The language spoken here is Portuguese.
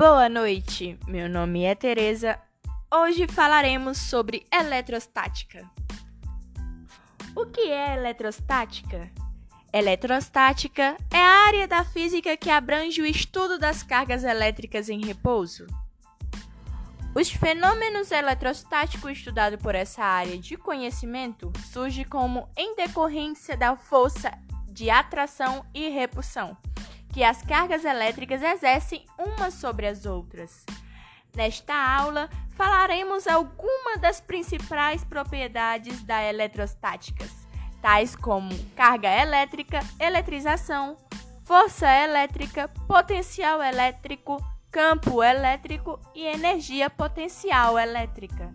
Boa noite, meu nome é Tereza. Hoje falaremos sobre eletrostática. O que é eletrostática? Eletrostática é a área da física que abrange o estudo das cargas elétricas em repouso. Os fenômenos eletrostáticos estudados por essa área de conhecimento surgem como em decorrência da força de atração e repulsão que as cargas elétricas exercem umas sobre as outras. Nesta aula, falaremos algumas das principais propriedades da eletrostáticas, tais como carga elétrica, eletrização, força elétrica, potencial elétrico, campo elétrico e energia potencial elétrica.